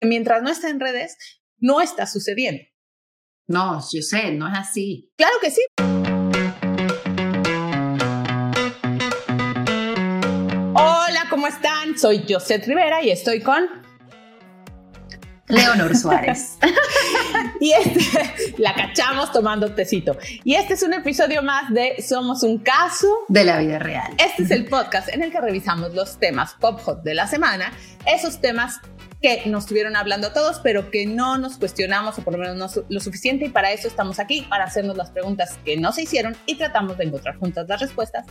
mientras no está en redes, no está sucediendo. No, yo sé, no es así. Claro que sí. Hola, ¿cómo están? Soy Josette Rivera y estoy con Leonor Suárez. y este, la cachamos tomando tecito. Y este es un episodio más de Somos un caso de la vida real. Este es el podcast en el que revisamos los temas pop hot de la semana, esos temas que nos estuvieron hablando todos, pero que no nos cuestionamos o por lo menos no lo suficiente y para eso estamos aquí, para hacernos las preguntas que no se hicieron y tratamos de encontrar juntas las respuestas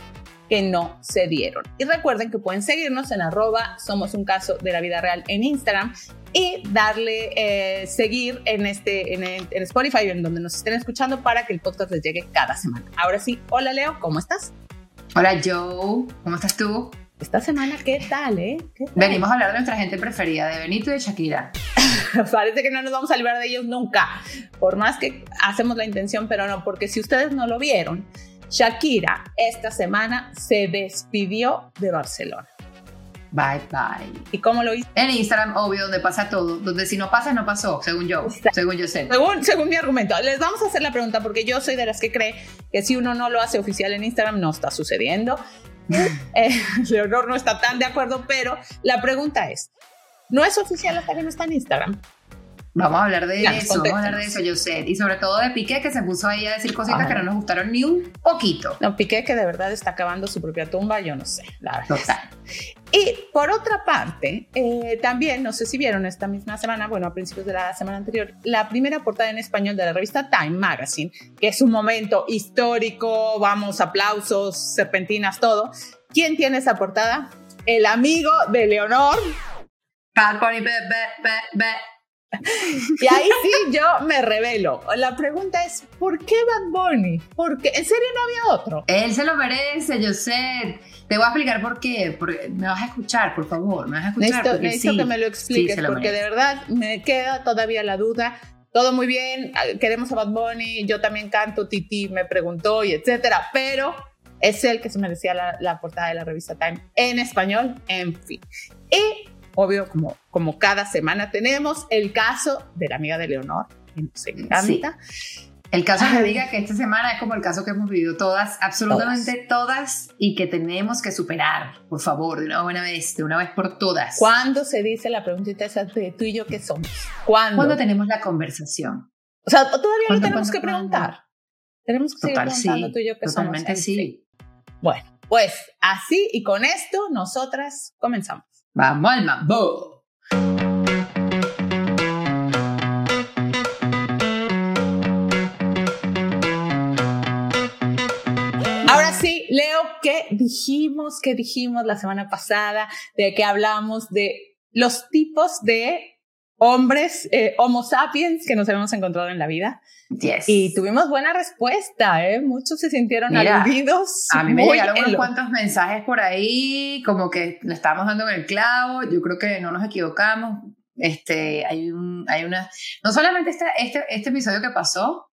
que no se dieron. Y recuerden que pueden seguirnos en arroba somos un caso de la vida real en Instagram y darle eh, seguir en, este, en, en Spotify, en donde nos estén escuchando, para que el podcast les llegue cada semana. Ahora sí, hola Leo, ¿cómo estás? Hola Joe, ¿cómo estás tú? Esta semana, ¿qué tal, eh? Venimos a hablar de nuestra gente preferida, de Benito y de Shakira. Parece que no nos vamos a librar de ellos nunca, por más que hacemos la intención, pero no, porque si ustedes no lo vieron, Shakira esta semana se despidió de Barcelona. Bye bye. ¿Y cómo lo hizo? En Instagram, obvio, donde pasa todo. Donde si no pasa, no pasó, según yo. Según yo sé. Según, según mi argumento. Les vamos a hacer la pregunta porque yo soy de las que cree que si uno no lo hace oficial en Instagram, no está sucediendo. Eh, Leonor no está tan de acuerdo, pero la pregunta es, ¿no es oficial hasta que no está en Instagram? Vamos a hablar de eso, vamos a hablar de eso, yo sé. Y sobre todo de Piqué, que se puso ahí a decir cositas que no nos gustaron ni un poquito. No, Piqué que de verdad está acabando su propia tumba, yo no sé, la verdad. Total. Y por otra parte, eh, también, no sé si vieron esta misma semana, bueno, a principios de la semana anterior, la primera portada en español de la revista Time Magazine, que es un momento histórico, vamos, aplausos, serpentinas, todo. ¿Quién tiene esa portada? El amigo de Leonor. Y ahí sí yo me revelo. La pregunta es, ¿por qué Bad Bunny? Porque en serio no había otro. Él se lo merece, yo sé. Te voy a explicar por qué. Porque me vas a escuchar, por favor. Me vas a escuchar. Necesito, que me lo expliques, porque de verdad me queda todavía la duda. Todo muy bien, queremos a Bad Bunny, yo también canto, Titi me preguntó y etcétera, pero es el que se merecía la, la portada de la revista Time en español, en fin. Y obvio, como, como cada semana tenemos el caso de la amiga de Leonor, que nos encanta. El caso que diga que esta semana es como el caso que hemos vivido todas, absolutamente todas. y que tenemos que superar, por favor, de una buena vez, de una vez por todas. ¿Cuándo se dice la preguntita esa de tú y yo qué somos? ¿Cuándo? Cuando tenemos la conversación. O sea, todavía no tenemos que preguntar. Tenemos que seguir preguntando tú y yo qué somos. Totalmente sí. Bueno, pues así y con esto nosotras comenzamos. Vamos al mambo. Ahora sí, Leo, ¿qué dijimos? ¿Qué dijimos la semana pasada? De que hablamos de los tipos de hombres, eh, Homo sapiens, que nos hemos encontrado en la vida. Yes. Y tuvimos buena respuesta, ¿eh? Muchos se sintieron aludidos. A mí me llegaron unos cuantos mensajes por ahí, como que le estábamos dando en el clavo. Yo creo que no nos equivocamos. Este, hay, un, hay una. No solamente este, este, este episodio que pasó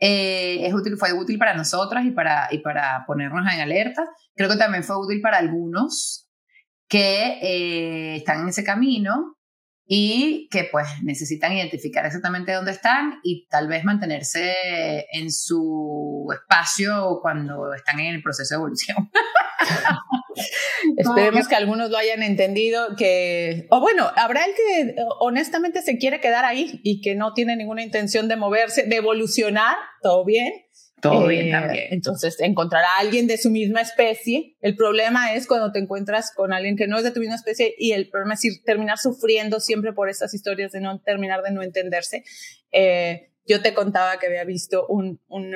eh, es útil, fue útil para nosotras y para, y para ponernos en alerta. Creo que también fue útil para algunos que eh, están en ese camino y que pues necesitan identificar exactamente dónde están y tal vez mantenerse en su espacio cuando están en el proceso de evolución. Esperemos que algunos lo hayan entendido, que, o bueno, habrá el que honestamente se quiere quedar ahí y que no tiene ninguna intención de moverse, de evolucionar, todo bien, todo bien eh, también. Entonces, encontrar a alguien de su misma especie. El problema es cuando te encuentras con alguien que no es de tu misma especie y el problema es ir, terminar sufriendo siempre por estas historias de no terminar de no entenderse. Eh, yo te contaba que había visto un, un,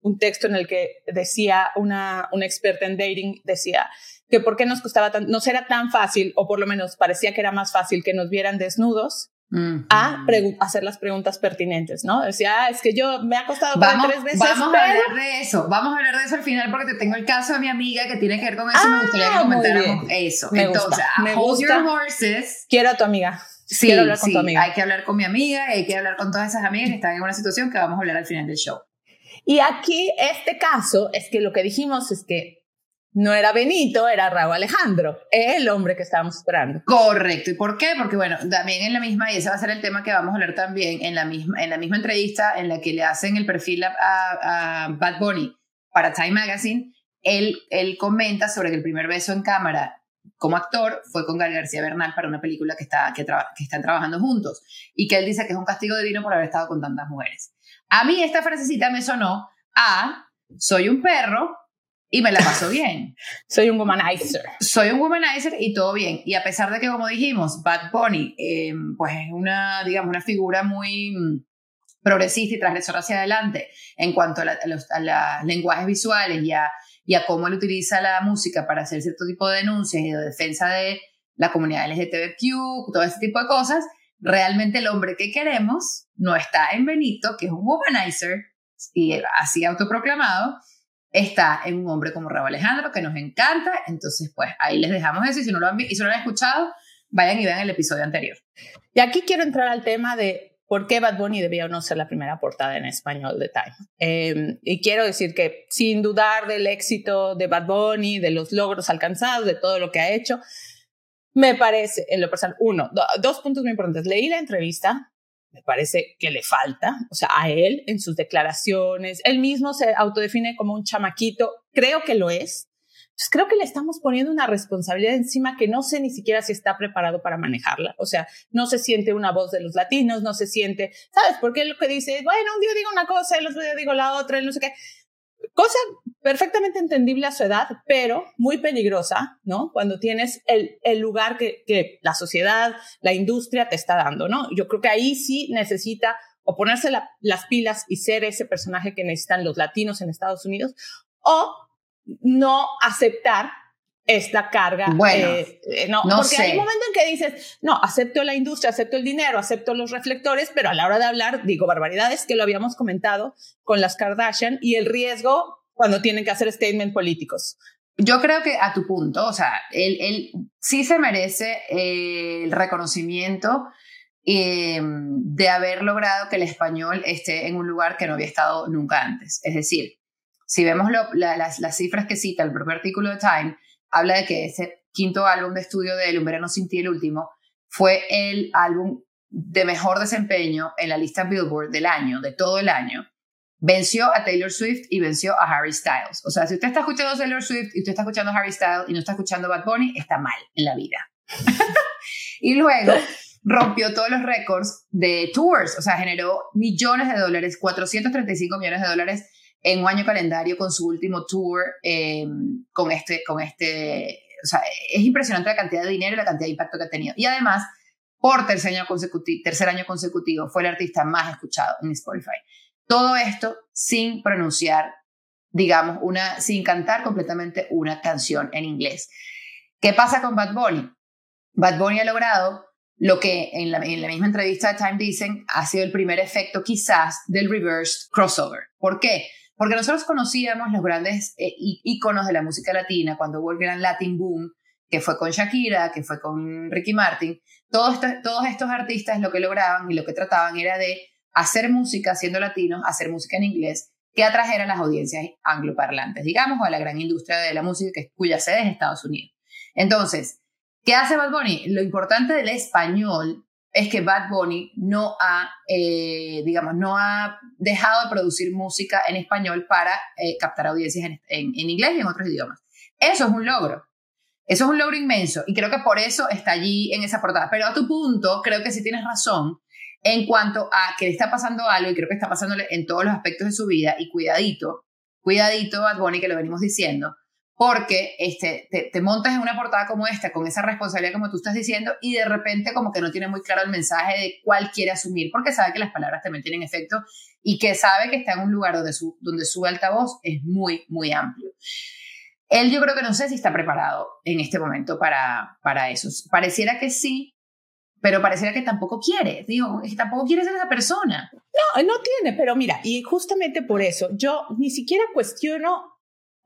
un texto en el que decía una, una experta en dating, decía que por qué nos costaba tan, no será tan fácil, o por lo menos parecía que era más fácil que nos vieran desnudos a hacer las preguntas pertinentes, ¿no? Decía, ah, es que yo me ha costado tres veces. Vamos a hablar de eso, vamos a hablar de eso al final porque te tengo el caso de mi amiga que tiene que ver con eso me gustaría que ah, comentáramos eso. Me Entonces, gusta, me gusta. horses. Quiero a tu amiga. Sí, Quiero hablar con sí, tu amiga. hay que hablar con mi amiga y hay que hablar con todas esas amigas que están en una situación que vamos a hablar al final del show. Y aquí este caso es que lo que dijimos es que no era Benito, era Raúl Alejandro, el hombre que estábamos esperando. Correcto. ¿Y por qué? Porque bueno, también en la misma, y ese va a ser el tema que vamos a hablar también, en la misma, en la misma entrevista en la que le hacen el perfil a, Bad Bunny para Time Magazine, él, él comenta sobre que el primer beso en cámara como actor fue con Gal García Bernal para una película que, está, que, que están trabajando juntos y que él dice que es un castigo divino por haber estado con tantas mujeres. A mí esta frasecita me sonó a soy un perro y me la paso bien. Soy un womanizer. Soy un womanizer y todo bien. Y a pesar de que, como dijimos, Bad Bunny, eh, pues es una, digamos, una figura muy mm, progresista y transgresora hacia adelante en cuanto a, los lenguajes visuales y a, y a, cómo él utiliza la música para hacer cierto tipo de denuncias y de defensa de la comunidad LGTBQ, todo ese tipo de cosas, realmente el hombre que queremos no está en Benito, que es un womanizer y así autoproclamado, está en un hombre como Raúl Alejandro, que nos encanta. Entonces, pues ahí les dejamos eso. Y si no lo han, si no lo han escuchado, vayan y vean el episodio anterior. Y aquí quiero entrar al tema de por qué Bad Bunny debía o no ser la primera portada en español de Time. Em, y quiero decir que sin dudar del éxito de Bad Bunny, de los logros alcanzados, de todo lo que ha hecho, me parece, en lo personal, uno, dos puntos muy importantes. Leí la entrevista me parece que le falta, o sea, a él en sus declaraciones, él mismo se autodefine como un chamaquito, creo que lo es. Creo que le estamos poniendo una responsabilidad encima que no sé ni siquiera si está preparado para manejarla. O sea, no se siente una voz de los latinos, no se siente, ¿sabes? Porque él lo que dice, bueno, un día digo una cosa, el otro día digo la otra, no sé qué. Cosa perfectamente entendible a su edad, pero muy peligrosa, ¿no? Cuando tienes el, el lugar que, que, la sociedad, la industria te está dando, ¿no? Yo creo que ahí sí necesita o ponerse las pilas y ser ese personaje que necesitan los latinos en Estados Unidos, o no aceptar esta carga. Bueno, eh, eh, no, porque hay un momento en que dices, no, acepto la industria, acepto el dinero, acepto los reflectores, pero a la hora de hablar digo barbaridades que lo habíamos comentado con las Kardashian y el riesgo cuando tienen que hacer statement políticos. Yo creo que a tu punto, o sea, él, él sí se merece eh, el reconocimiento de haber logrado que el español esté en un lugar que no había estado nunca antes. Es decir, si vemos las, las cifras que cita el propio artículo de Time, habla de que ese quinto álbum de estudio de Un verano sin ti, el último, fue el álbum de mejor desempeño en la lista Billboard del año, de todo el año. Venció a Taylor Swift y venció a Harry Styles. O sea, si usted está escuchando Taylor Swift y usted está escuchando Harry Styles y no está escuchando Bad Bunny, está mal en la vida. y luego rompió todos los récords de tours, o sea, generó millones de dólares, 435 millones de dólares en un año calendario con su último tour, em, con este, con este, o sea, es impresionante la cantidad de dinero y la cantidad de impacto que ha tenido. Y además, por tercer año consecutivo, tercer año consecutivo fue el artista más escuchado en Spotify. Todo esto sin pronunciar, digamos, una, sin cantar completamente una canción en inglés. ¿Qué pasa con Bad Bunny? Bad Bunny ha logrado lo que en la, en la, misma entrevista de Time dicen ha sido el primer efecto quizás del reversed crossover. ¿Por qué? Porque nosotros conocíamos los grandes eh, íconos de la música latina cuando hubo el gran Latin Boom, que fue con Shakira, que fue con Ricky Martin. Todos, todos estos artistas lo que lograban y lo que trataban era de hacer música siendo latinos, hacer música en inglés, que atrajera a las audiencias angloparlantes, digamos, o a la gran industria de la música que, cuya sede es Estados Unidos. Entonces, ¿qué hace Bad Bunny? Lo importante del español es que Bad Bunny no ha, eh, digamos, no ha dejado de producir música en español para eh, captar audiencias en, en, inglés y en otros idiomas. Eso es un logro. Eso es un logro inmenso y creo que por eso está allí en esa portada. Pero a tu punto, creo que sí tienes razón en cuanto a que le está pasando algo y creo que está pasándole en todos los aspectos de su vida y cuidadito, cuidadito Bad Bunny que lo venimos diciendo, porque este, te, montas en una portada como esta, con esa responsabilidad como tú estás diciendo, y de repente como que no tiene muy claro el mensaje de cuál quiere asumir, porque sabe que las palabras también tienen efecto y que sabe que está en un lugar donde su, donde su altavoz es muy, muy amplio. Él yo creo que no sé si está preparado en este momento para, para eso. Pareciera que sí, pero pareciera que tampoco quiere. Digo, que tampoco quiere ser esa persona. No, no tiene, pero mira, y justamente por eso yo ni siquiera cuestiono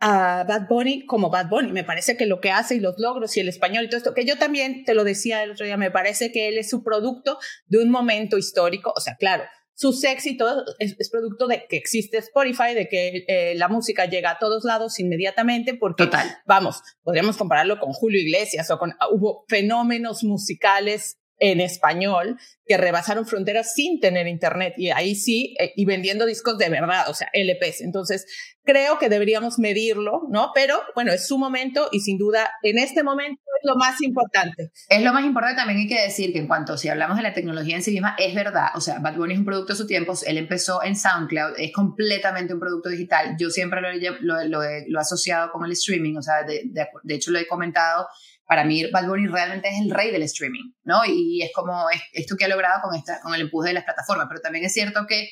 a Bad Bunny como Bad Bunny. Me parece que lo que hace y los logros y el español y todo esto, que yo también te lo decía el otro día, me parece que él es su producto de un momento histórico. O sea, claro, su éxito es, es, producto de que existe Spotify, de que eh, la música llega a todos lados inmediatamente, porque, Total. vamos, podríamos compararlo con Julio Iglesias o con, hubo fenómenos musicales en español que rebasaron fronteras sin tener internet y ahí sí, eh, y vendiendo discos de verdad, o sea, LPs. Entonces, creo que deberíamos medirlo, ¿no? Pero bueno, es su momento y sin duda en este momento es lo más importante. Es lo más importante, también hay que decir que en cuanto si hablamos de la tecnología en sí misma, es verdad, o sea, Bad Bunny es un producto de su tiempo, él empezó en SoundCloud, es completamente un producto digital, yo siempre lo, lo, lo, he, lo he, asociado con el streaming, o sea, de, de, de hecho lo he comentado para mí Bad Bunny realmente es el rey del streaming, ¿no? Y es como es, esto que ha logrado con, esta, con el empuje de las plataformas, pero también es cierto que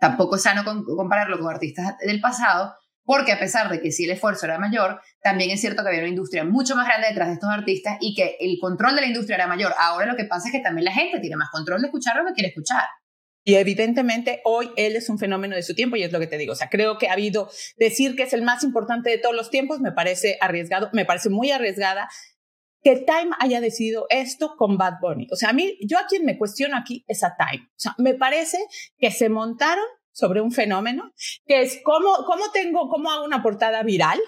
tampoco es sano con, compararlo con artistas del pasado, porque a pesar de que sí el esfuerzo era mayor, también es cierto que había una industria mucho más grande detrás de estos artistas y que el control de la industria era mayor. Ahora lo que pasa es que también la gente tiene más control de escuchar lo que quiere escuchar. Y evidentemente hoy él es un fenómeno de su tiempo y es lo que te digo. O sea, creo que ha habido decir que es el más importante de todos los tiempos, me parece arriesgado, me parece muy arriesgada que Time haya decidido esto con Bad Bunny. O sea, a mí, yo a quien me cuestiono aquí es a Time. O sea, me parece que se montaron sobre un fenómeno que es cómo, cómo tengo, cómo hago una portada viral,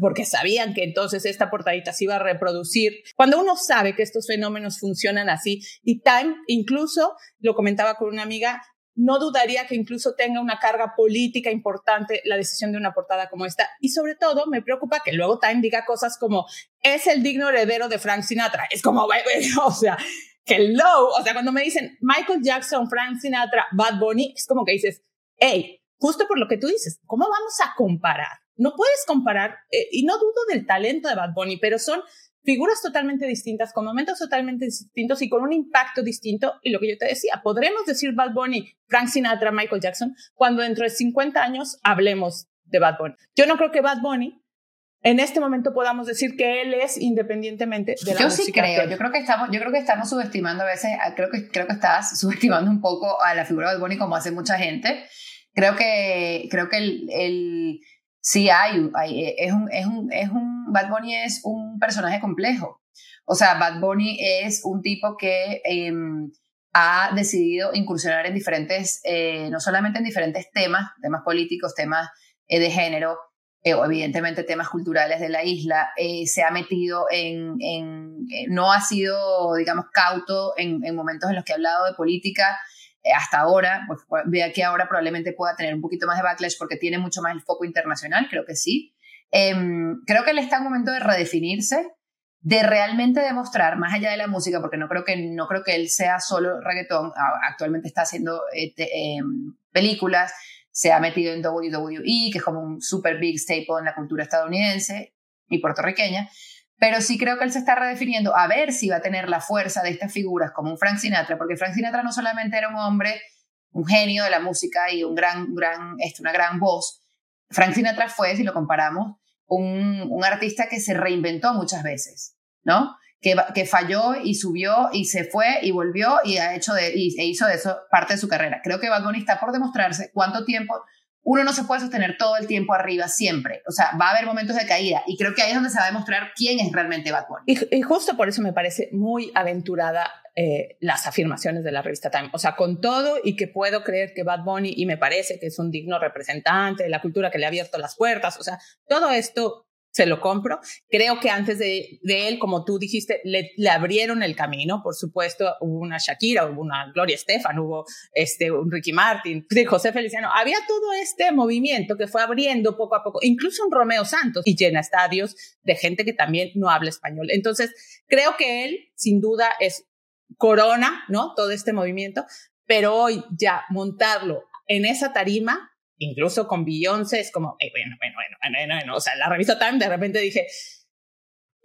porque sabían que entonces esta portadita se iba a reproducir. Cuando uno sabe que estos fenómenos funcionan así, y Time incluso, lo comentaba con una amiga, no dudaría que incluso tenga una carga política importante la decisión de una portada como esta. Y sobre todo me preocupa que luego Time diga cosas como es el digno heredero de Frank Sinatra. Es como, o sea, hello. O sea, cuando me dicen Michael Jackson, Frank Sinatra, Bad Bunny, es como que dices, hey, justo por lo que tú dices, ¿cómo vamos a comparar? No puedes comparar, eh, y no dudo del talento de Bad Bunny, pero son figuras totalmente distintas, con momentos totalmente distintos y con un impacto distinto. Y lo que yo te decía, podremos decir Bad Bunny, Frank Sinatra, Michael Jackson, cuando dentro de 50 años hablemos de Bad Bunny. Yo no creo que Bad Bunny en este momento podamos decir que él es independientemente de la yo música. sí creo, yo creo que estamos, yo creo que estamos subestimando a veces, creo que creo que estás subestimando un poco a la figura de Bad Bunny como hace mucha gente. Creo que creo que el, el sí hay, hay, es, un, es, un, es un, Bad Bunny es un personaje complejo. O sea, Bad Bunny es un tipo que eh, ha decidido incursionar en diferentes, eh, no solamente en diferentes temas, temas políticos, temas eh, de género, o evidentemente temas culturales de la isla, se ha metido en, en, no ha sido, digamos, cauto en, en momentos en los que ha hablado de política, hasta ahora, pues vea que ahora probablemente pueda tener un poquito más de backlash porque tiene mucho más el foco internacional, creo que sí. Eh, creo que él está en un momento de redefinirse, de realmente demostrar, más allá de la música, porque no creo que, no creo que él sea solo reggaetón, actualmente está haciendo este, eh, películas, se ha metido en WWE, que es como un super big staple en la cultura estadounidense y puertorriqueña, pero sí creo que él se está redefiniendo a ver si va a tener la fuerza de estas figuras como un Frank Sinatra, porque Frank Sinatra no solamente era un hombre, un genio de la música y un gran, gran, esto, una gran voz. Frank Sinatra fue, si lo comparamos, un, un artista que se reinventó muchas veces, ¿no? Que, que, falló y subió y se fue y volvió y ha hecho de, y, e hizo de eso parte de su carrera. Creo que Bad Bunny está por demostrarse cuánto tiempo uno no se puede sostener todo el tiempo arriba siempre. O sea, va a haber momentos de caída y creo que ahí es donde se va a demostrar quién es realmente Bad Bunny. Y, justo por eso me parece muy aventurada eh, las afirmaciones de la revista Time. O sea, con todo y que puedo creer que Bad Bunny, y me parece que es un digno representante de la cultura que le ha abierto las puertas, o sea, todo esto se lo compro. Creo que antes de, de él, como tú dijiste, le, abrieron el camino. Por supuesto, hubo una Shakira, hubo una Gloria Estefan, hubo este, un Ricky Martin, José Feliciano. Había todo este movimiento que fue abriendo poco a poco, incluso un Romeo Santos y llena estadios de gente que también no habla español. Entonces, creo que él, sin duda, es corona, ¿no? Todo este movimiento, pero hoy ya montarlo en esa tarima incluso con Beyoncé es como, eh, bueno, bueno, bueno, bueno, bueno, o sea, la revista Time de repente dije,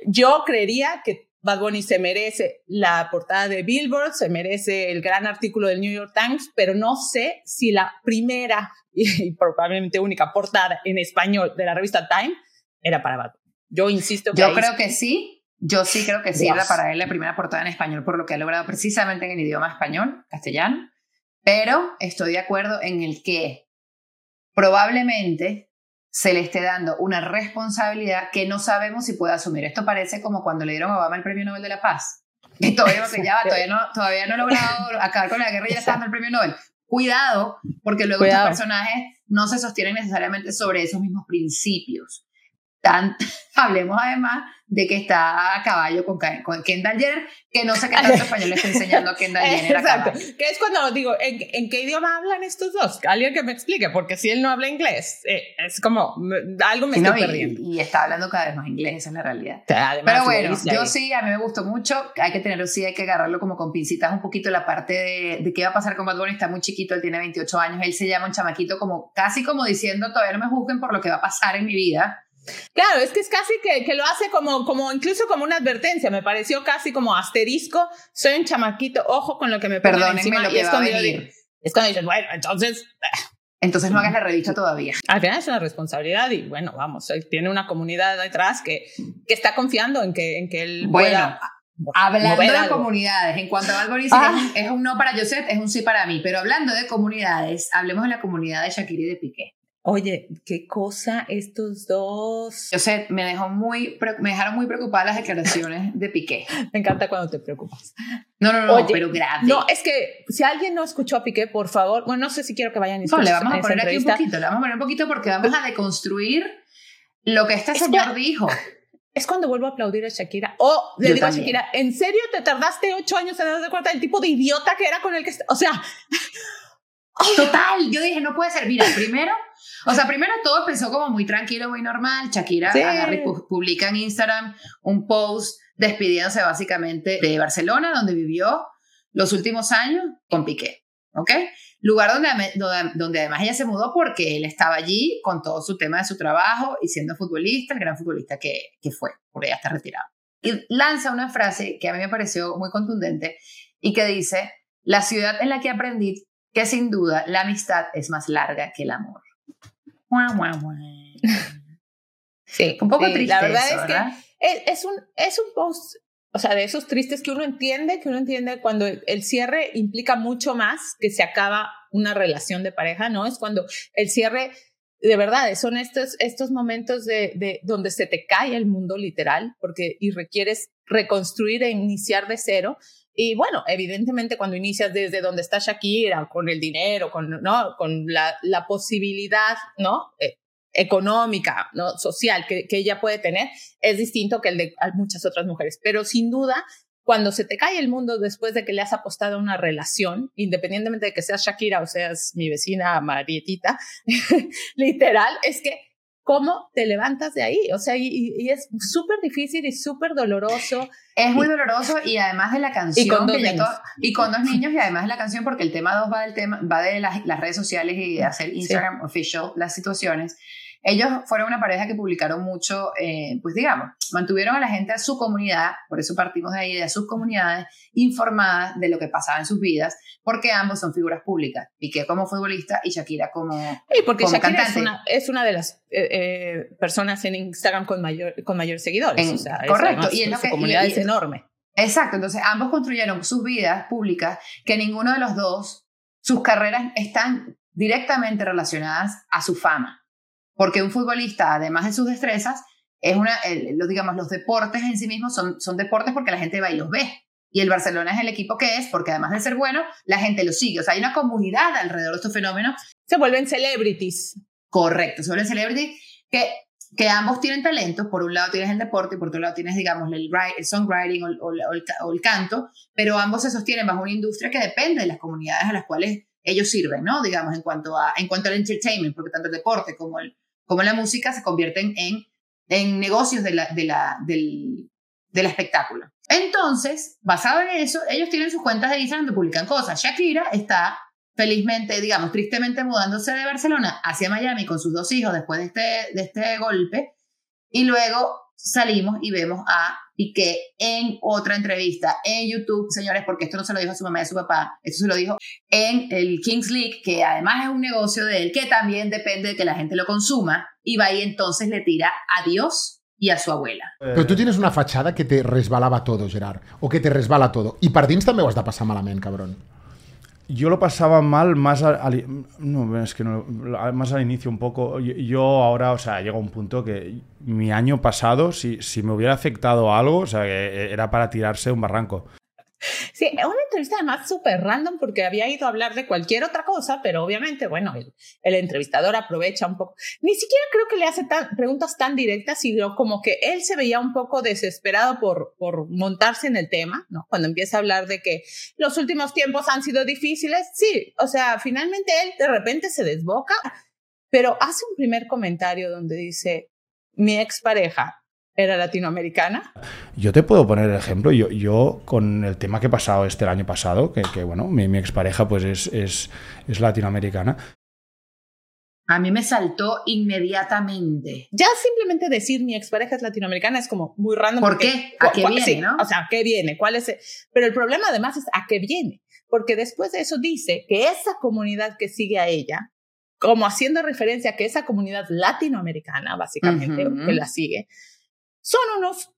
yo creería que Bad Bunny se merece la portada de Billboard, se merece el gran artículo del New York Times, pero no sé si la primera y probablemente única portada en español de la revista Time era para Bad Bunny. Yo insisto que Yo creo que sí, yo sí creo que sí era para él la primera portada en español, por lo que ha logrado precisamente en el idioma español, castellano, pero estoy de acuerdo en el que probablemente se le esté dando una responsabilidad que no sabemos si puede asumir. Esto parece como cuando le dieron a Obama el Premio Nobel de la Paz. Que todavía, que ya, todavía, no, todavía no ha logrado acabar con la guerra y ya está dando el Premio Nobel. cuidado, porque luego estos personajes no se sostienen necesariamente sobre esos mismos principios. Tan, hablemos además de que está a caballo con, con Kendall Jenner, que no sé qué tanto español le está enseñando a Kendall Jenner. Exacto, que es cuando digo, ¿en, qué idioma hablan estos dos? Alguien que me explique, porque si él no habla inglés, eh, es como, algo me estoy perdiendo. Y, está hablando cada vez más inglés, esa es la realidad. Pero bueno, yo sí, a mí me gustó mucho, hay que tenerlo, sí, hay que agarrarlo como con pincitas un poquito la parte de, de qué va a pasar con Bad Bunny, está muy chiquito, él tiene 28 años, él se llama un chamaquito como, casi como diciendo, todavía no me juzguen por lo que va a pasar en mi vida, Claro, es que es casi que, que, lo hace como, como, incluso como una advertencia, me pareció casi como asterisco, soy un chamaquito, ojo con lo que me pongan encima. Lo que y es, cuando es cuando dices, bueno, entonces... Entonces no hagas la revista todavía. Al final es una responsabilidad y bueno, vamos, tiene una comunidad detrás que, que está confiando en que, en que él bueno, Hablando de comunidades, en cuanto a Algoritmo, ah. es, un no para Joseph, es un sí para mí, pero hablando de comunidades, hablemos de la comunidad de Shakira y de Piqué. Oye, qué cosa estos dos. Yo sé, me dejó muy, me dejaron muy preocupadas las declaraciones de Piqué. me encanta cuando te preocupas. No, no, no, pero grave. No, es que si alguien no escuchó a Piqué, por favor, bueno, no sé si quiero que vayan y No, le vamos a poner aquí un poquito, le vamos a poner un poquito porque vamos a deconstruir lo que este señor dijo. Es cuando vuelvo a aplaudir a Shakira. O le digo a Shakira, ¿en serio te tardaste ocho años en darte cuenta del tipo de idiota que era con el que... O sea... Total, yo dije, no puede ser. Mira, primero o sea, primero todo empezó como muy tranquilo, muy normal. Shakira publica en Instagram un post despidiéndose básicamente de Barcelona, donde vivió los últimos años con Piqué. ¿Ok? Lugar donde, donde, además ella se mudó porque él estaba allí con todo su tema de su trabajo y siendo futbolista, el gran futbolista que, que fue, porque ya está retirado. Y lanza una frase que a mí me pareció muy contundente y que dice, la ciudad en la que aprendí que sin duda la amistad es más larga que el amor. Sí, un poco triste. La verdad es que es, un, es un post, o sea, de esos tristes que uno entiende, que uno entiende cuando el cierre implica mucho más que se acaba una relación de pareja, ¿no? Es cuando el cierre, de verdad, son estos, estos momentos de, de donde se te cae el mundo literal, porque y requieres reconstruir e iniciar de cero. Y bueno, evidentemente cuando inicias desde donde está Shakira, con el dinero, con, ¿no? con la, la posibilidad ¿no? Eh, económica, ¿no? social que, que, ella puede tener, es distinto que el de muchas otras mujeres. Pero sin duda, cuando se te cae el mundo después de que le has apostado a una relación, independientemente de que seas Shakira o seas mi vecina Marietita, literal, es que ¿cómo te levantas de ahí? O sea, y, es súper difícil y súper doloroso. Es muy doloroso y además de la canción. Y con dos niños. y con dos niños y además de la canción, porque el tema dos va del tema, va de las, las redes sociales y de hacer Instagram official las situaciones. Ellos fueron una pareja que publicaron mucho, eh, pues digamos, mantuvieron a la gente a su comunidad, por eso partimos de ahí, de sus comunidades, informadas de lo que pasaba en sus vidas, porque ambos son figuras públicas, Piqué como futbolista y Shakira como, y porque Shakira Es, una, es una de las eh, eh, personas en Instagram con mayor, con mayor seguidores. o sea, correcto, y su comunidad es enorme. Exacto, entonces ambos construyeron sus vidas públicas, que ninguno de los dos, sus carreras están directamente relacionadas a su fama. Porque un futbolista, además de sus destrezas, es una, los, digamos, los deportes en sí mismos son, son deportes porque la gente va y los ve. Y el Barcelona es el equipo que es, porque además de ser bueno, la gente lo sigue. O sea, hay una comunidad alrededor de estos fenómenos. Se vuelven celebrities. Correcto, se vuelven celebrities que, que ambos tienen talento. Por un lado tienes el deporte y por otro lado tienes, digamos, el, el songwriting o, el, o el canto, pero ambos se sostienen bajo una industria que depende de las comunidades a las cuales ellos sirven, ¿no? Digamos, en cuanto, a, en cuanto al entertainment, porque tanto el deporte como el, como la música se convierten en, en negocios de la, de la, del, del espectáculo. Entonces, basado en eso, ellos tienen sus cuentas de Instagram donde publican cosas. Shakira está felizmente, digamos, tristemente mudándose de Barcelona hacia Miami con sus dos hijos después de este, de este golpe. Y luego salimos y vemos a Piqué en otra entrevista en YouTube, señores, porque esto no se lo dijo a su mamá y a su papá, esto se lo dijo en el Kings League, que además es un negocio de él, que también depende de que la gente lo consuma, y va y entonces le tira a Dios y a su abuela. Pero tú tienes una fachada que te resbalaba todo, Gerard, o que te resbala todo. Y para también me vas a pasar malamente, cabrón. Yo lo pasaba mal más al, no, es que no, más al inicio un poco. Yo, ahora, o sea, llega un punto que mi año pasado, si, si me hubiera afectado algo, o sea, que era para tirarse un barranco. Sí, una entrevista además súper random porque había ido a hablar de cualquier otra cosa, pero obviamente, bueno, el, entrevistador aprovecha un poco. Ni siquiera creo que le hace preguntas tan directas, sino como que él se veía un poco desesperado por, por montarse en el tema, ¿no? Cuando empieza a hablar de que los últimos tiempos han sido difíciles, sí, o sea, finalmente él de repente se desboca, pero hace un primer comentario donde dice, mi expareja era latinoamericana. Yo te puedo poner el ejemplo. Yo, yo con el tema que he pasado este el año pasado, que, que bueno, mi, mi, expareja pues es, es, es latinoamericana. A mí me saltó inmediatamente. Ya simplemente decir mi expareja es latinoamericana es como muy random. ¿Por qué? ¿A qué viene, sí, no? O sea, ¿a qué viene? ¿Cuál es? El? Pero el problema además es a qué viene. Porque después de eso dice que esa comunidad que sigue a ella, como haciendo referencia a que esa comunidad latinoamericana, básicamente, uh -huh. que la sigue, son unos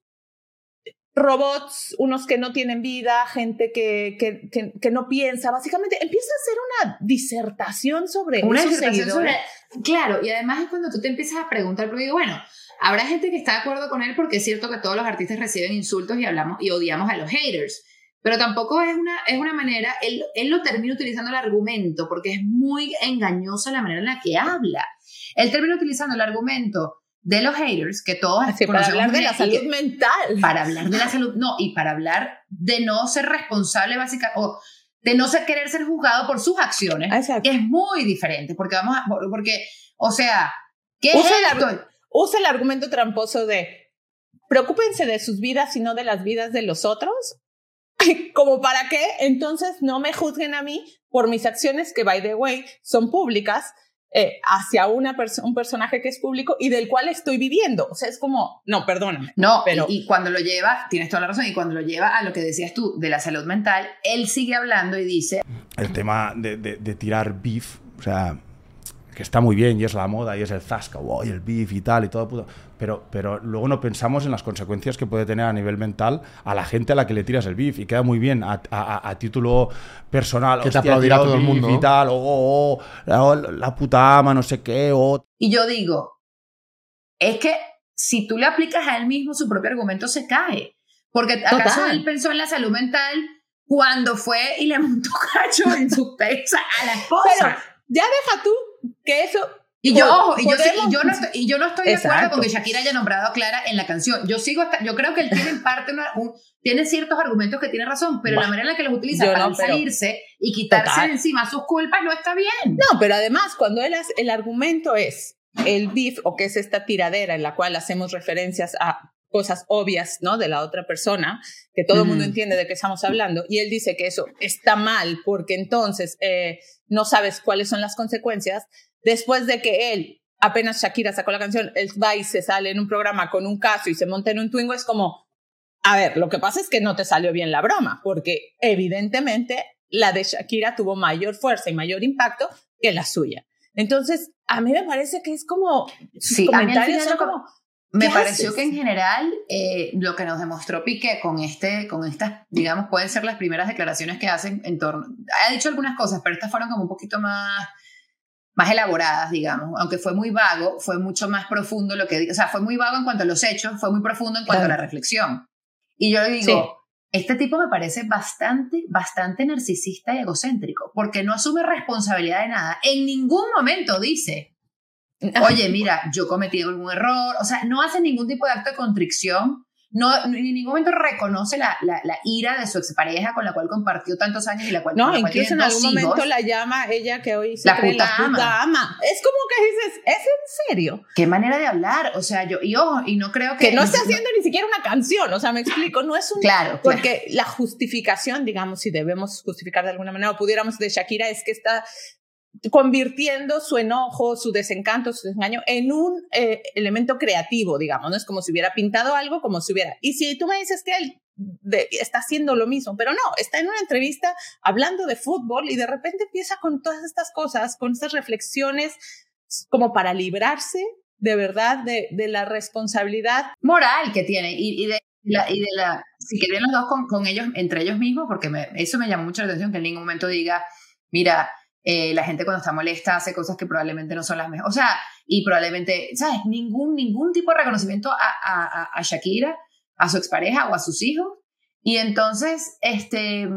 robots, unos que no tienen vida, gente que, que, que, que, no piensa, básicamente empieza a hacer una disertación sobre una disertación sobre, claro, y además es cuando tú te empiezas a preguntar, porque digo, bueno, habrá gente que está de acuerdo con él porque es cierto que todos los artistas reciben insultos y hablamos y odiamos a los haters, pero tampoco es una, es una manera, él, él lo termina utilizando el argumento porque es muy engañosa la manera en la que habla. Él termina utilizando el argumento de los haters, que todos Así, para hablar de la salud mental. Para hablar de la salud, no, y para hablar de no ser responsable básicamente, o de no ser, querer ser juzgado por sus acciones, Exacto. es muy diferente, porque vamos a, porque, o sea, ¿qué usa es esto? El, usa el argumento tramposo de preocúpense de sus vidas y no de las vidas de los otros. ¿Como para qué? Entonces no me juzguen a mí por mis acciones que, by the way, son públicas, eh, hacia una perso un personaje que es público y del cual estoy viviendo. O sea, es como, no, perdóname. No, pero y, y, cuando lo lleva, tienes toda la razón, y cuando lo lleva a lo que decías tú de la salud mental, él sigue hablando y dice... El tema de, de, de tirar beef, o sea, que está muy bien y es la moda y es el zasca, wow, y el beef y tal y todo puto, pero, pero luego no pensamos en las consecuencias que puede tener a nivel mental a la gente a la que le tiras el beef y queda muy bien a, a, a título personal. Que te aplaudirá todo el mundo. Y tal, o oh, oh, la, la, puta ama, no sé qué, o... Y yo digo, es que si tú le aplicas a él mismo su propio argumento se cae, porque acaso Total. él pensó en la salud mental cuando fue y le montó cacho en su pesa a la esposa. Pero ya deja tú que eso. Y yo, ojo, y yo, y, yo no estoy, y yo no estoy de acuerdo con que Shakira haya nombrado a Clara en la canción. Yo sigo hasta, yo creo que él tiene en parte una, un, tiene ciertos argumentos que tiene razón, pero la manera en la que los utiliza para no, salirse y quitarse total. de encima sus culpas no está bien. No, pero además, cuando él hace, el argumento es el beef o que es esta tiradera en la cual hacemos referencias a cosas obvias, ¿no? De la otra persona, que todo el mundo entiende de qué estamos hablando, y él dice que eso está mal porque entonces eh, no sabes cuáles son las consecuencias, después de que él, apenas Shakira sacó la canción, él va y se sale en un programa con un caso y se monta en un Twingo, es como, a ver, lo que pasa es que no te salió bien la broma, porque evidentemente la de Shakira tuvo mayor fuerza y mayor impacto que la suya. Entonces, a mí me parece que es como, sí, comentarios son como me pareció haces? que en general eh, lo que nos demostró Piqué con, este, con estas, digamos, pueden ser las primeras declaraciones que hacen en torno. Ha dicho algunas cosas, pero estas fueron como un poquito más, más elaboradas, digamos. Aunque fue muy vago, fue mucho más profundo lo que. O sea, fue muy vago en cuanto a los hechos, fue muy profundo en cuanto claro. a la reflexión. Y yo le digo. Sí. Este tipo me parece bastante, bastante narcisista y egocéntrico, porque no asume responsabilidad de nada. En ningún momento dice, oye, mira, yo cometí algún error, o sea, no hace ningún tipo de acto de contrición, no, en ningún momento reconoce la, la, la, ira de su expareja con la cual compartió tantos años y la cual No, la incluso cual en algún hijos. momento la llama ella que hoy se La cree puta la puta ama. ama. Es como que dices, ¿es en serio? Qué manera de hablar, o sea, yo, y ojo, y no creo que... Que no esté haciendo ni siquiera una canción, o sea, me explico, no es un... Claro, Porque la justificación, digamos, si debemos justificar de alguna manera, o pudiéramos de Shakira, es que está convirtiendo su enojo, su desencanto, su desengaño en un eh, elemento creativo, digamos, no es como si hubiera pintado algo, como si hubiera. Y si tú me dices que él de, está haciendo lo mismo, pero no, está en una entrevista hablando de fútbol y de repente empieza con todas estas cosas, con estas reflexiones como para librarse de verdad de, de la responsabilidad moral que tiene y, y de la, y de la, si querían los dos con, con ellos, entre ellos mismos, porque me, eso me llamó mucho la atención, que en ningún momento diga, mira, eh, la gente cuando está molesta hace cosas que probablemente no son las mejores. O sea, y probablemente, ¿sabes? Ningún, ningún tipo de reconocimiento a, a, a Shakira, a su expareja o a sus hijos. Y entonces, este,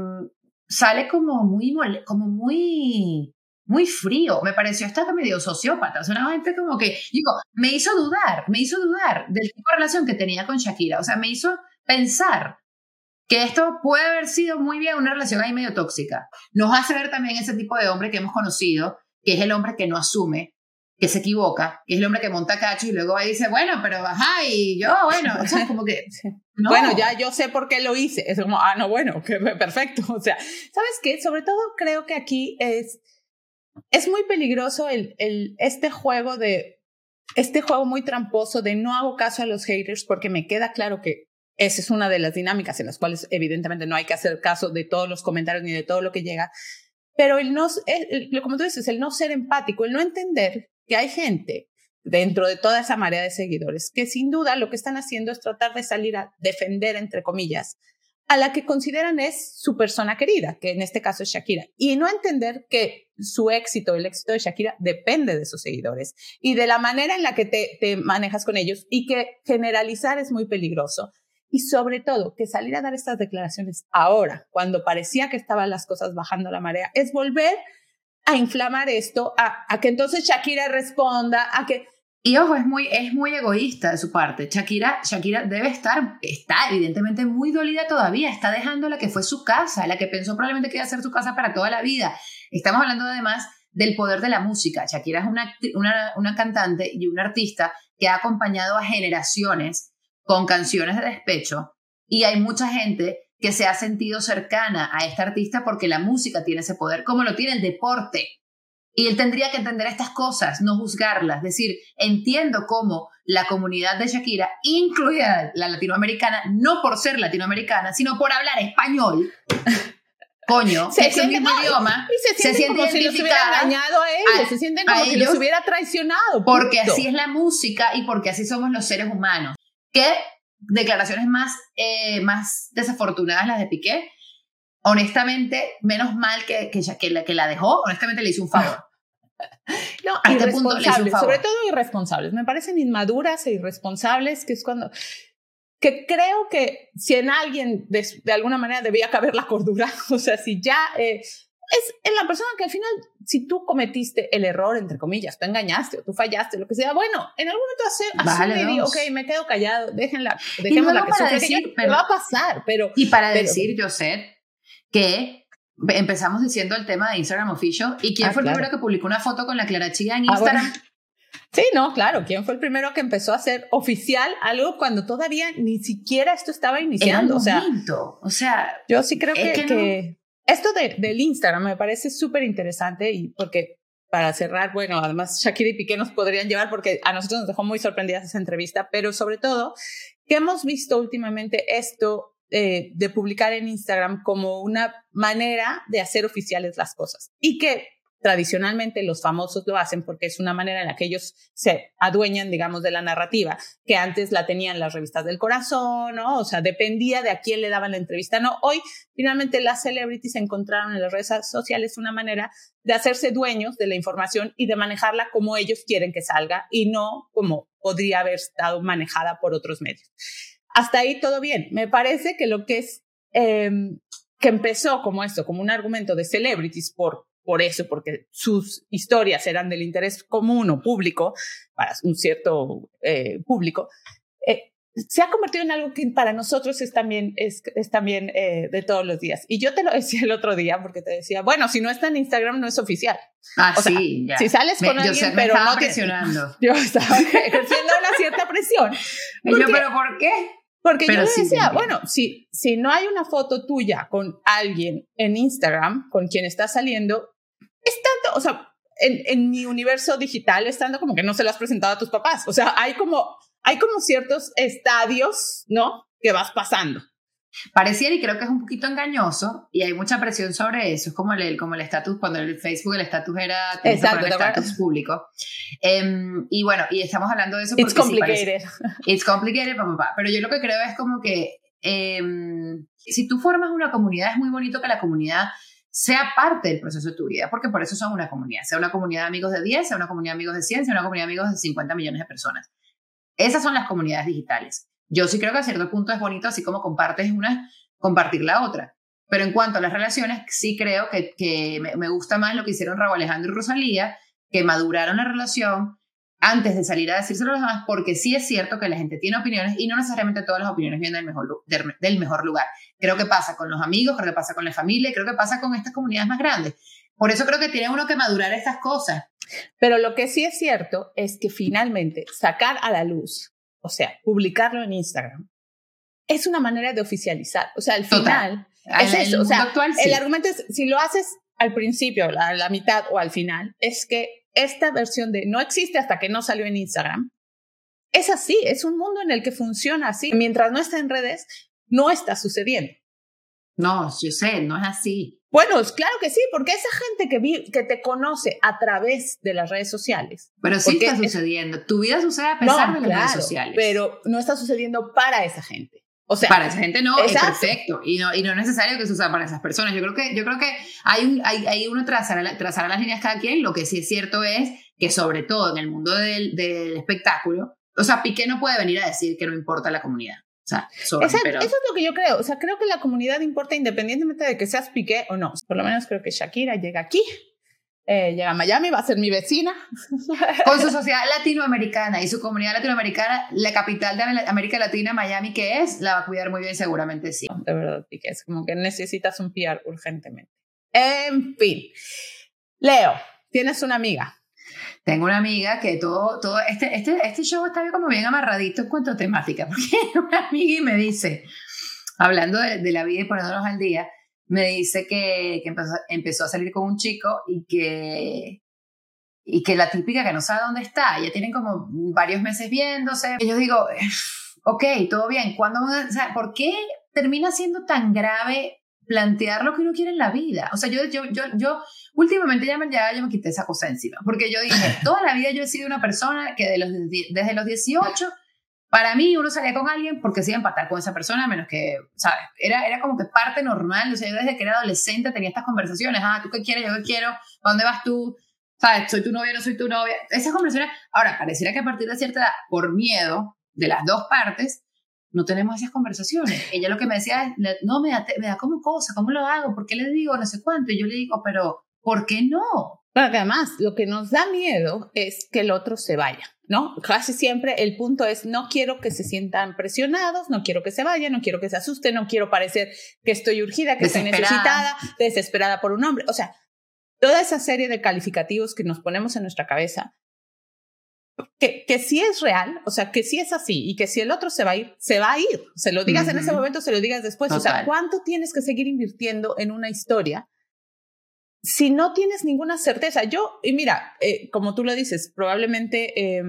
sale como muy, como muy, muy frío. Me pareció hasta medio sociópata. O una gente como que, digo, me hizo dudar, me hizo dudar del tipo de relación que tenía con Shakira. O sea, me hizo pensar que esto puede haber sido muy bien una relación ahí medio tóxica. Nos hace ver también ese tipo de hombre que hemos conocido, que es el hombre que no asume, que se equivoca, que es el hombre que monta cacho y luego y dice, bueno, pero ajá, y yo, bueno, como que... Bueno, ya yo sé por qué lo hice. Es como, ah, no, bueno, que perfecto. O sea, ¿sabes qué? Sobre todo creo que aquí es, es muy peligroso el, el, este juego de, este juego muy tramposo de no hago caso a los haters porque me queda claro que esa es una de las dinámicas en las cuales evidentemente no hay que hacer caso de todos los comentarios ni de todo lo que llega, pero el no, como tú dices, el no ser empático, el no entender que hay gente dentro de toda esa marea de seguidores que sin duda lo que están haciendo es tratar de salir a defender, entre comillas, a la que consideran es su persona querida, que en este caso es Shakira, y no entender que su éxito, el éxito de Shakira, depende de sus seguidores y de la manera en la que te, te manejas con ellos y que generalizar es muy peligroso. Y sobre todo, que salir a dar estas declaraciones ahora, cuando parecía que estaban las cosas bajando la marea, es volver a inflamar esto, a, que entonces Shakira responda, a que... Y ojo, es muy, es muy egoísta de su parte. Shakira, Shakira debe estar, está evidentemente muy dolida todavía, está dejando la que fue su casa, la que pensó probablemente que iba a ser su casa para toda la vida. Estamos hablando además del poder de la música. Shakira es una, una, una cantante y una artista que ha acompañado a generaciones con canciones de despecho y hay mucha gente que se ha sentido cercana a esta artista porque la música tiene ese poder, como lo tiene el deporte. Y él tendría que entender estas cosas, no juzgarlas. Es decir, entiendo cómo la comunidad de Shakira, incluida la latinoamericana, no por ser latinoamericana, sino por hablar español, coño, se es el mismo idioma, y se siente, como si los hubiera engañado a ellos, se sienten como si los hubiera traicionado. Porque así es la música y porque así somos los seres humanos. ¿Qué declaraciones más, eh, más desafortunadas las de Piqué? Honestamente, menos mal que, que, que, la, que la dejó, honestamente le hizo un favor. No, a este punto le hizo un favor. sobre todo irresponsables. Me parecen inmaduras e irresponsables, que es cuando que creo que si en alguien de, de, alguna manera debía caber la cordura, o sea, si ya eh, es en la persona que al final, si tú cometiste el error, entre comillas, tú engañaste o tú fallaste, lo que sea, bueno, en algún momento hace, y digo, ok, me quedo callado, déjenla, dejémosla que decir, pero, va a pasar, pero... Y para decir, José, que empezamos diciendo el tema de Instagram Official, ¿y quién ah, fue el primero que publicó una foto con la Clara Chía en ah, Instagram? Sí, no, claro. ¿Quién fue el primero que empezó a hacer oficial algo cuando todavía ni siquiera esto estaba iniciando? o sea, o sea, yo sí creo que, que, esto de, del Instagram me parece súper interesante y porque para cerrar, bueno, además Shakira y Piqué nos podrían llevar porque a nosotros nos dejó muy sorprendidas esa entrevista, pero sobre todo que hemos visto últimamente esto eh, de publicar en Instagram como una manera de hacer oficiales las cosas y que tradicionalmente los famosos lo hacen porque es una manera en la que ellos se adueñan, digamos, de la narrativa, que antes la tenían las revistas del corazón, ¿no? O sea, dependía de a quién le daban la entrevista, ¿no? Hoy, finalmente, las celebrities encontraron en las redes sociales una manera de hacerse dueños de la información y de manejarla como ellos quieren que salga y no como podría haber estado manejada por otros medios. Hasta ahí todo bien. Me parece que lo que es, em, que empezó como esto, como un argumento de celebrities por por eso, porque sus historias eran del interés común o público, para un cierto eh, público, eh, se ha convertido en algo que para nosotros es también, es, es también eh, de todos los días. Y yo te lo decía el otro día porque te decía, bueno, si no está en Instagram no es oficial. Ah, sí, Si sales con alguien, yo pero no presionando. Yo estaba ejerciendo una cierta presión. y yo, ¿pero por qué? Porque yo decía, bueno, si, si no hay una foto tuya con alguien en Instagram con quien estás saliendo, o sea, en, en, mi universo digital, estando como que no se lo has presentado a tus papás. O sea, hay como, hay como ciertos estadios, ¿no? Que vas pasando. Pareciera y creo que es un poquito engañoso y hay mucha presión sobre eso. Es como el como el estatus, cuando el Facebook el estatus era Exacto, el estatus público. Um, y bueno, y estamos hablando de eso porque It's complicated. it's complicated, papá. Pero yo lo que creo es como que um, si tú formas una comunidad, es muy bonito que la comunidad sea parte del proceso de tu vida, porque por eso son una comunidad, sea una comunidad de amigos de 10, sea una comunidad de amigos de 100, sea una comunidad de amigos de 50 millones de personas. Esas son las comunidades digitales. Yo sí creo que a cierto punto es bonito, así como compartes una, compartir la otra. Pero en cuanto a las relaciones, sí creo que, me, me gusta más lo que hicieron Raúl Alejandro y Rosalía, que maduraron la relación antes de salir a decírselo a los demás, porque sí es cierto que la gente tiene opiniones y no necesariamente todas las opiniones vienen del mejor, del, mejor lugar. Creo que pasa con los amigos, creo que pasa con la familia, creo que pasa con estas comunidades más grandes. Por eso creo que tiene uno que madurar estas cosas. Pero lo que sí es cierto es que finalmente sacar a la luz, o sea, publicarlo en Instagram, es una manera de oficializar. O sea, al Total. final, es En el eso. O sea, actual, sí. el argumento es, si lo haces al principio, a la mitad o al final, es que esta versión de no existe hasta que no salió en Instagram, es así, es un mundo en el que funciona así. Mientras no está en redes, no está sucediendo. No, yo sé, no es así. Bueno, es claro que sí, porque esa gente que, vi- que te conoce a través de las redes sociales. Pero sí está es- sucediendo. Tu vida sucede a pesar de las redes claro, sociales. Pero no está sucediendo para esa gente. O sea, para esa gente no, es Exacto. perfecto. Y no, y no es necesario que se use para esas personas. Yo creo que, yo creo que hay, un, hay, hay uno trazar, trazar las líneas cada quien. Lo que sí es cierto es que, sobre todo en el mundo del, del espectáculo, o sea, Piqué no puede venir a decir que no importa la comunidad. O sea, sorry, Exacto, pero eso es lo que yo creo. O sea, creo que la comunidad importa independientemente de que seas Piqué o no. Por lo menos creo que Shakira llega aquí, eh, llega a Miami, va a ser mi vecina. con su sociedad latinoamericana y su comunidad latinoamericana, la capital de América Latina, Miami, que es, la va a cuidar muy bien, seguramente sí. De verdad, Piqué, es como que necesitas un PR urgentemente. En fin. Leo, tienes una amiga. Tengo una amiga que todo, todo este, este, este show está como bien amarradito en cuanto a temática, porque una amiga y me dice, hablando de, de la vida y poniéndonos al día, me dice que, que empezó, empezó a salir con un chico y que, y que la típica que no sabe dónde está, ya tienen como varios meses viéndose. Y yo digo, ok, todo bien, ¿cuándo van a- o sea, ¿por qué termina siendo tan grave plantear lo que uno quiere en la vida? O sea, yo, yo, yo, yo últimamente ya me, ya, ya me quité esa cosa encima, porque yo dije, toda la vida yo he sido una persona que de los, desde los 18, para mí uno salía con alguien porque se iba a empatar con esa persona, menos que, ¿sabes? Era, era como que parte normal, o sea, yo desde que era adolescente tenía estas conversaciones, ah, ¿tú qué quieres? Yo qué quiero, ¿a dónde vas tú? ¿Sabes? ¿Soy tu novia? ¿No soy tu novia? Esas conversaciones, ahora, pareciera que a partir de cierta edad, por miedo de las dos partes, no tenemos esas conversaciones. Ella lo que me decía es, no, me da, me da como cosa, ¿cómo lo hago? ¿Por qué le digo no sé cuánto? Y yo le digo, pero, ¿por qué no? Pero que además, lo que nos da miedo es que el otro se vaya, ¿no? Casi siempre el punto es, no quiero que se sientan presionados, no quiero que se vayan, no quiero que se asusten, no quiero parecer que estoy urgida, que estoy necesitada, desesperada por un hombre. O sea, toda esa serie de calificativos que nos ponemos en nuestra cabeza, que, que sí es real, o sea, que sí es así y que si el otro se va a ir, se va a ir. Se lo digas en ese momento, se lo digas después. O sea. ¿cuánto tienes que seguir invirtiendo en una historia si no tienes ninguna certeza? Yo, y mira, eh, como tú lo dices, probablemente eh,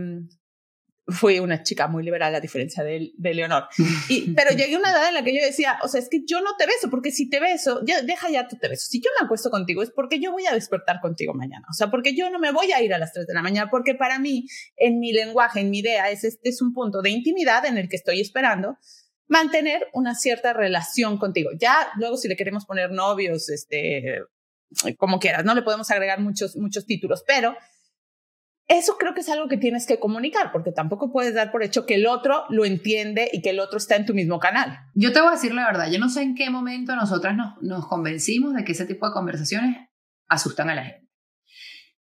fui una chica muy liberal a diferencia de, de Leonor. Y, pero llegué a una edad en la que yo decía, o sea, es que yo no te beso, porque si te beso, ya, deja ya tú te beso. Si yo me acuesto contigo es porque yo voy a despertar contigo mañana. O sea, porque yo no me voy a ir a las 3 de la mañana, porque para mí, en mi lenguaje, en mi idea, es, este es un punto de intimidad en el que estoy esperando mantener una cierta relación contigo. Ya luego si le queremos poner novios, este, como quieras, no le podemos agregar muchos, muchos títulos, pero eso creo que es algo que tienes que comunicar, porque tampoco puedes dar por hecho que el otro lo entiende y que el otro está en tu mismo canal. Yo te voy a decir la verdad, yo no sé en qué momento nosotras nos, nos convencimos de que ese tipo de conversaciones asustan a la gente.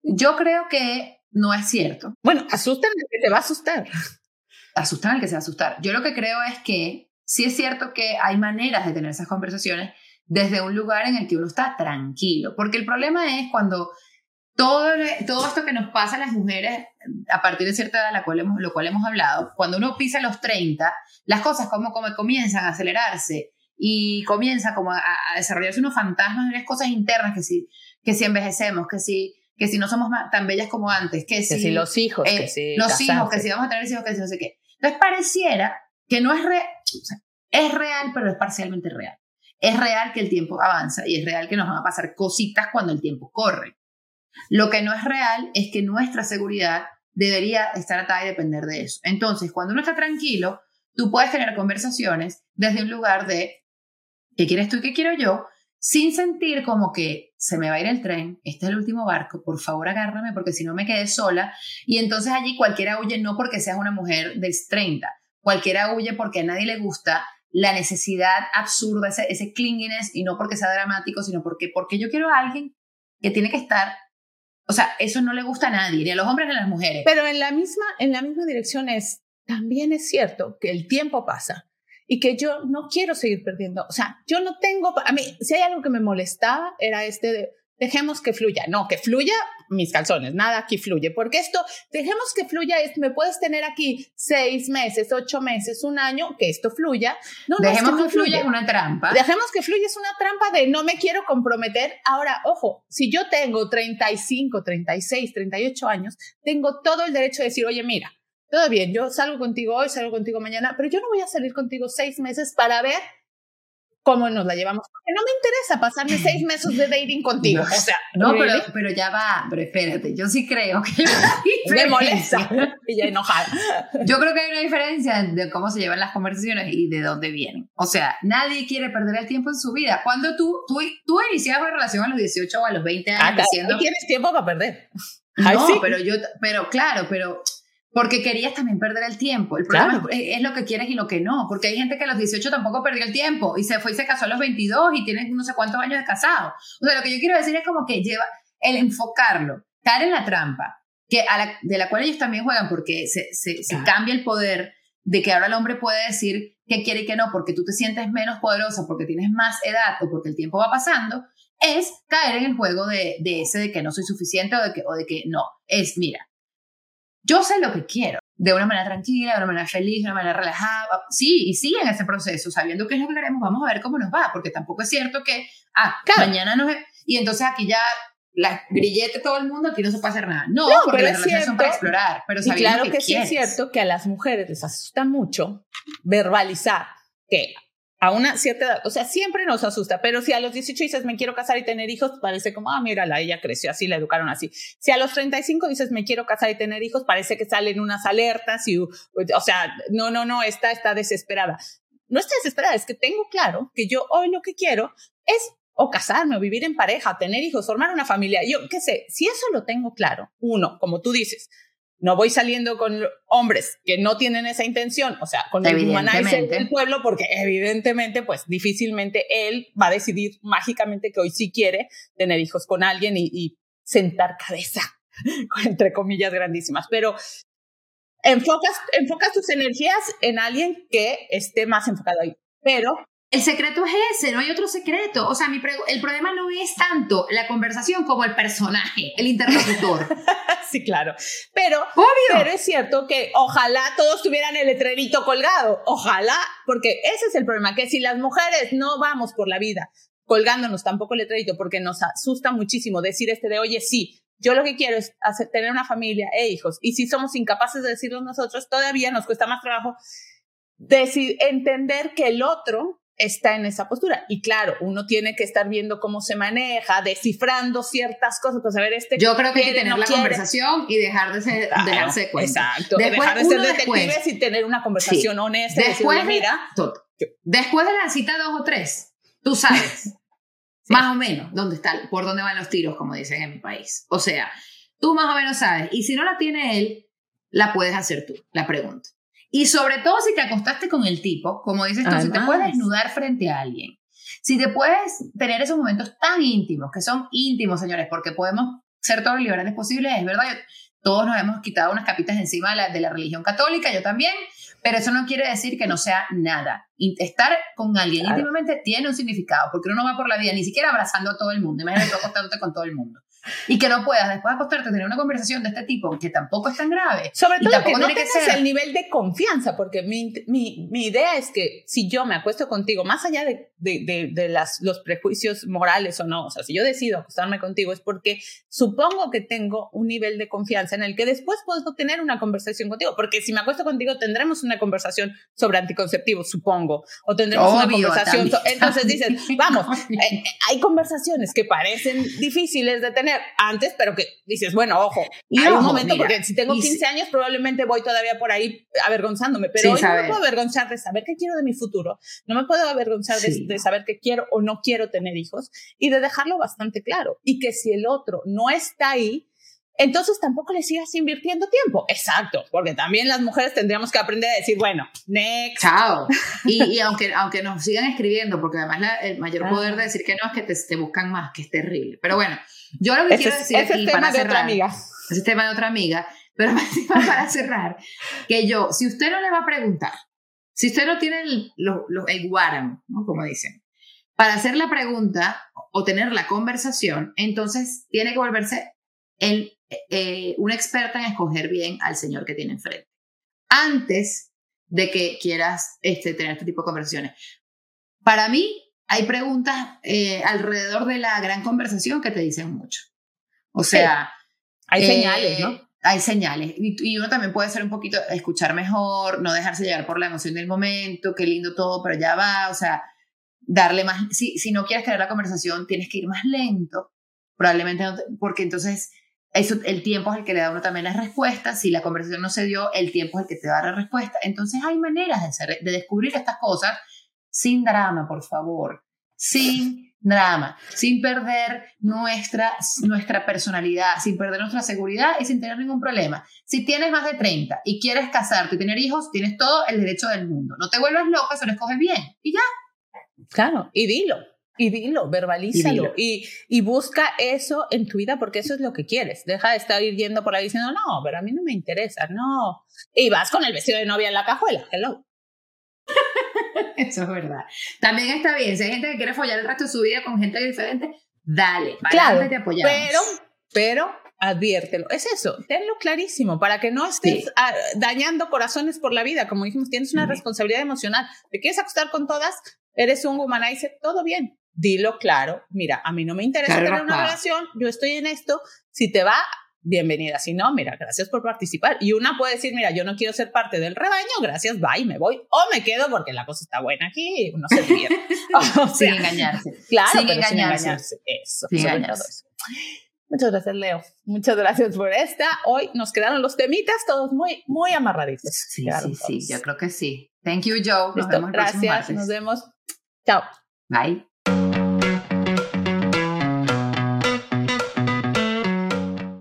Yo creo que no es cierto. Bueno, asustan al que te va a asustar. Asustan al que se va a asustar. Yo lo que creo es que sí es cierto que hay maneras de tener esas conversaciones desde un lugar en el que uno está tranquilo. Porque el problema es cuando todo, todo esto que nos pasa a las mujeres a partir de cierta edad, la cual hemos, lo cual hemos hablado, cuando uno pisa los 30, las cosas como, como comienzan a acelerarse y comienza como a, a desarrollarse unos fantasmas y unas cosas internas que si, que si envejecemos, que si, que si no somos tan bellas como antes, que si, Que si los hijos, eh, que si los casarse. hijos, que si vamos a tener hijos, que si no sé qué. Entonces pareciera que no es real, es real, pero es parcialmente real. Es real que el tiempo avanza y es real que nos van a pasar cositas cuando el tiempo corre. Lo que no es real es que nuestra seguridad debería estar atada y depender de eso. Entonces, cuando uno está tranquilo, tú puedes tener conversaciones desde un lugar de ¿qué quieres tú y qué quiero yo? Sin sentir como que se me va a ir el tren, este es el último barco, por favor agárrame porque si no me quedé sola. Y entonces allí cualquiera huye no porque seas una mujer de 30, cualquiera huye porque a nadie le gusta la necesidad absurda, ese, ese clinginess, y no porque sea dramático, sino porque, porque yo quiero a alguien que tiene que estar o sea, eso no le gusta a nadie, ni a los hombres ni a las mujeres. Pero en la misma, en la misma dirección es, también es cierto que el tiempo pasa y que yo no quiero seguir perdiendo. O sea, yo no tengo, a mí, si hay algo que me molestaba, era este de, dejemos que fluya. No, que fluya mis calzones, nada aquí fluye. Porque esto, dejemos que fluya, es, me puedes tener aquí seis meses, ocho meses, un año, que esto fluya. No, dejemos que, fluya es una trampa. Dejemos que fluya es una trampa de no me quiero comprometer. Ahora, ojo, si yo tengo 35, 36, 38 años, tengo todo el derecho de decir, oye, mira, todo bien, yo salgo contigo hoy, salgo contigo mañana, pero yo no voy a salir contigo seis meses para ver cómo nos la llevamos. Porque no me interesa pasarme seis meses de dating contigo. o sea, no, pero, pero, ya va, pero espérate, yo sí creo que me molesta y ya enojada. Yo creo que hay una diferencia de cómo se llevan las conversaciones y de dónde vienen. O sea, nadie quiere perder el tiempo en su vida. Cuando tú, tú, tú inicias una relación a los 18 o a los 20 años ah, diciendo... tienes tiempo para perder. No, pero yo, pero claro, pero porque querías también perder el tiempo. El problema es, lo que quieres y lo que no. Porque hay gente que a los 18 tampoco perdió el tiempo y se fue y se casó a los 22 y tiene no sé cuántos años de casado. O sea, lo que yo quiero decir es como que lleva el enfocarlo, caer en la trampa, que de la cual ellos también juegan porque se, se, se cambia el poder de que ahora el hombre puede decir que quiere y que no porque tú te sientes menos poderoso, porque tienes más edad o porque el tiempo va pasando, es caer en el juego de, de ese de que no soy suficiente o de que, o de que no. Es, mira, yo sé lo que quiero, de una manera tranquila, de una manera feliz, de una manera relajada. Sí, y sí en ese proceso, sabiendo qué es lo que queremos, vamos a ver cómo nos va, porque tampoco es cierto que, ah, mañana nos... Y entonces aquí ya la grillete todo el mundo, aquí no se puede hacer nada. No, porque las relaciones son para explorar, pero y claro que, que sí es cierto que a las mujeres les asusta mucho verbalizar que a una cierta edad, o sea, siempre nos asusta, pero si a los 18 dices me quiero casar y tener hijos, parece como, ah, mírala, ella creció así, la educaron así. Si a los 35 dices me quiero casar y tener hijos, parece que salen unas alertas y, o sea, no, no, no, esta está desesperada. No está desesperada, es que tengo claro que yo hoy lo que quiero es o casarme o vivir en pareja, tener hijos, formar una familia. Yo qué sé, si eso lo tengo claro, uno, como tú dices, no voy saliendo con hombres que no tienen esa intención, o sea, con el humanizer del pueblo, porque evidentemente, pues difícilmente él va a decidir mágicamente que hoy sí quiere tener hijos con alguien y, sentar cabeza, entre comillas grandísimas. Pero enfocas, enfocas tus energías en alguien que esté más enfocado ahí. Pero el secreto es ese, no hay otro secreto. O sea, mi el problema no es tanto la conversación como el personaje, el interlocutor. sí, claro. Pero, pero es cierto que ojalá todos tuvieran el letrerito colgado. Ojalá, porque ese es el problema, que si las mujeres no vamos por la vida colgándonos tampoco el letrerito, porque nos asusta muchísimo decir este de, oye, sí, yo lo que quiero es hacer, tener una familia e hijos. Y si somos incapaces de decirlo nosotros, todavía nos cuesta más trabajo decir, entender que el otro está en esa postura. Y claro, uno tiene que estar viendo cómo se maneja, descifrando ciertas cosas para saber este. Yo creo que hay que tener la conversación y dejar de ser, dejarse cuenta. Exacto. dejar de ser detectives y tener una conversación honesta. Después, mira, después de la cita dos o tres, tú sabes más o menos dónde está, por dónde van los tiros, como dicen en mi país. O sea, tú más o menos sabes. Y si no la tiene él, la puedes hacer tú, la pregunta. Y sobre todo si te acostaste con el tipo, como dices tú, si te puedes desnudar frente a alguien, si te puedes tener esos momentos tan íntimos, que son íntimos, señores, porque podemos ser todos los liberales posibles, es verdad, todos nos hemos quitado unas capitas encima de la, de la religión católica, yo también, pero eso no quiere decir que no sea nada. Estar con alguien íntimamente tiene un significado, porque uno no va por la vida ni siquiera abrazando a todo el mundo, imagínate acostándote con todo el mundo y que no puedas después acostarte a tener una conversación de este tipo que tampoco es tan grave. Sobre todo que no que ser el nivel de confianza, porque mi, mi, mi, idea es que si yo me acuesto contigo, más allá de, de, de, las, los prejuicios morales o no, o sea, si yo decido acostarme contigo es porque supongo que tengo un nivel de confianza en el que después puedo tener una conversación contigo, porque si me acuesto contigo tendremos una conversación sobre anticonceptivos, supongo, o tendremos una conversación. entonces dices, vamos, eh, hay conversaciones que parecen difíciles de tener antes, pero que dices, bueno, ojo, y hay un momento, porque si tengo 15 años probablemente voy todavía por ahí avergonzándome, pero hoy no me puedo avergonzar de saber qué quiero de mi futuro, no me puedo avergonzar de, saber que quiero o no quiero tener hijos y de dejarlo bastante claro. Y que si el otro no está ahí, entonces tampoco le sigas invirtiendo tiempo. Exacto, porque también las mujeres tendríamos que aprender a decir, bueno, next. Chao. Y, aunque, aunque nos sigan escribiendo, porque además el mayor poder de decir que no es que te, buscan más, que es terrible. Pero bueno, yo lo que quiero decir ese aquí es tema para de cerrar, otra amiga. Ese es tema de otra amiga, pero para cerrar, que yo, si usted no le va a preguntar, si usted no tiene el, el guáramo, ¿no? como dicen, para hacer la pregunta o tener la conversación, entonces tiene que volverse el eh, una experta en escoger bien al señor que tiene enfrente. Antes de que quieras este, tener este tipo de conversaciones. Para mí, hay preguntas eh, alrededor de la gran conversación que te dicen mucho. O sea... Hay señales, ¿no? Eh, hay señales. Y, uno también puede ser un poquito, escuchar mejor, no dejarse llevar por la emoción del momento, qué lindo todo, pero ya va. O sea, darle más... Si, si no quieres crear la conversación, tienes que ir más lento. Probablemente porque entonces eso, el tiempo es el que le da uno también las respuestas. Si la conversación no se dio, el tiempo es el que te da la respuesta. Entonces hay maneras de, de descubrir estas cosas sin drama, por favor. Sin drama, sin perder nuestra, nuestra personalidad, sin perder nuestra seguridad y sin tener ningún problema. Si tienes más de 30 y quieres casarte y tener hijos, tienes todo el derecho del mundo. No te vuelvas loca, solo escoges bien y ya. Claro, y dilo. Y dilo, verbalízalo. Y, y, busca eso en tu vida porque eso es lo que quieres. Deja de estar yendo por ahí diciendo, no, pero a mí no me interesa, no. Y vas con el vestido de novia en la cajuela. Hello. eso es verdad. También está bien. Si hay gente que quiere follar el resto de su vida con gente diferente, dale. Claro. Te apoyamos. Pero, pero adviértelo. Es eso, tenlo clarísimo para que no estés ah, dañando corazones por la vida. Como dijimos, tienes una responsabilidad emocional. ¿Te quieres acostar con todas? Eres un humanizer, todo bien dilo claro, mira, a mí no me interesa tener una relación, yo estoy en esto, si te va, bienvenida, si no, mira, gracias por participar. Y una puede decir, mira, yo no quiero ser parte del rebaño, gracias, bye, me voy, o me quedo porque la cosa está buena aquí, no se pierde. sin engañarse. Claro, sin, engañarse. Eso, sin engañarse. Muchas gracias, Leo. Muchas gracias por esta. Hoy nos quedaron los temitas todos muy, muy amarraditos. Sí, sí, sí, yo creo que sí. Thank you, Joe. Nos vemos Gracias, nos vemos. Chao. Bye.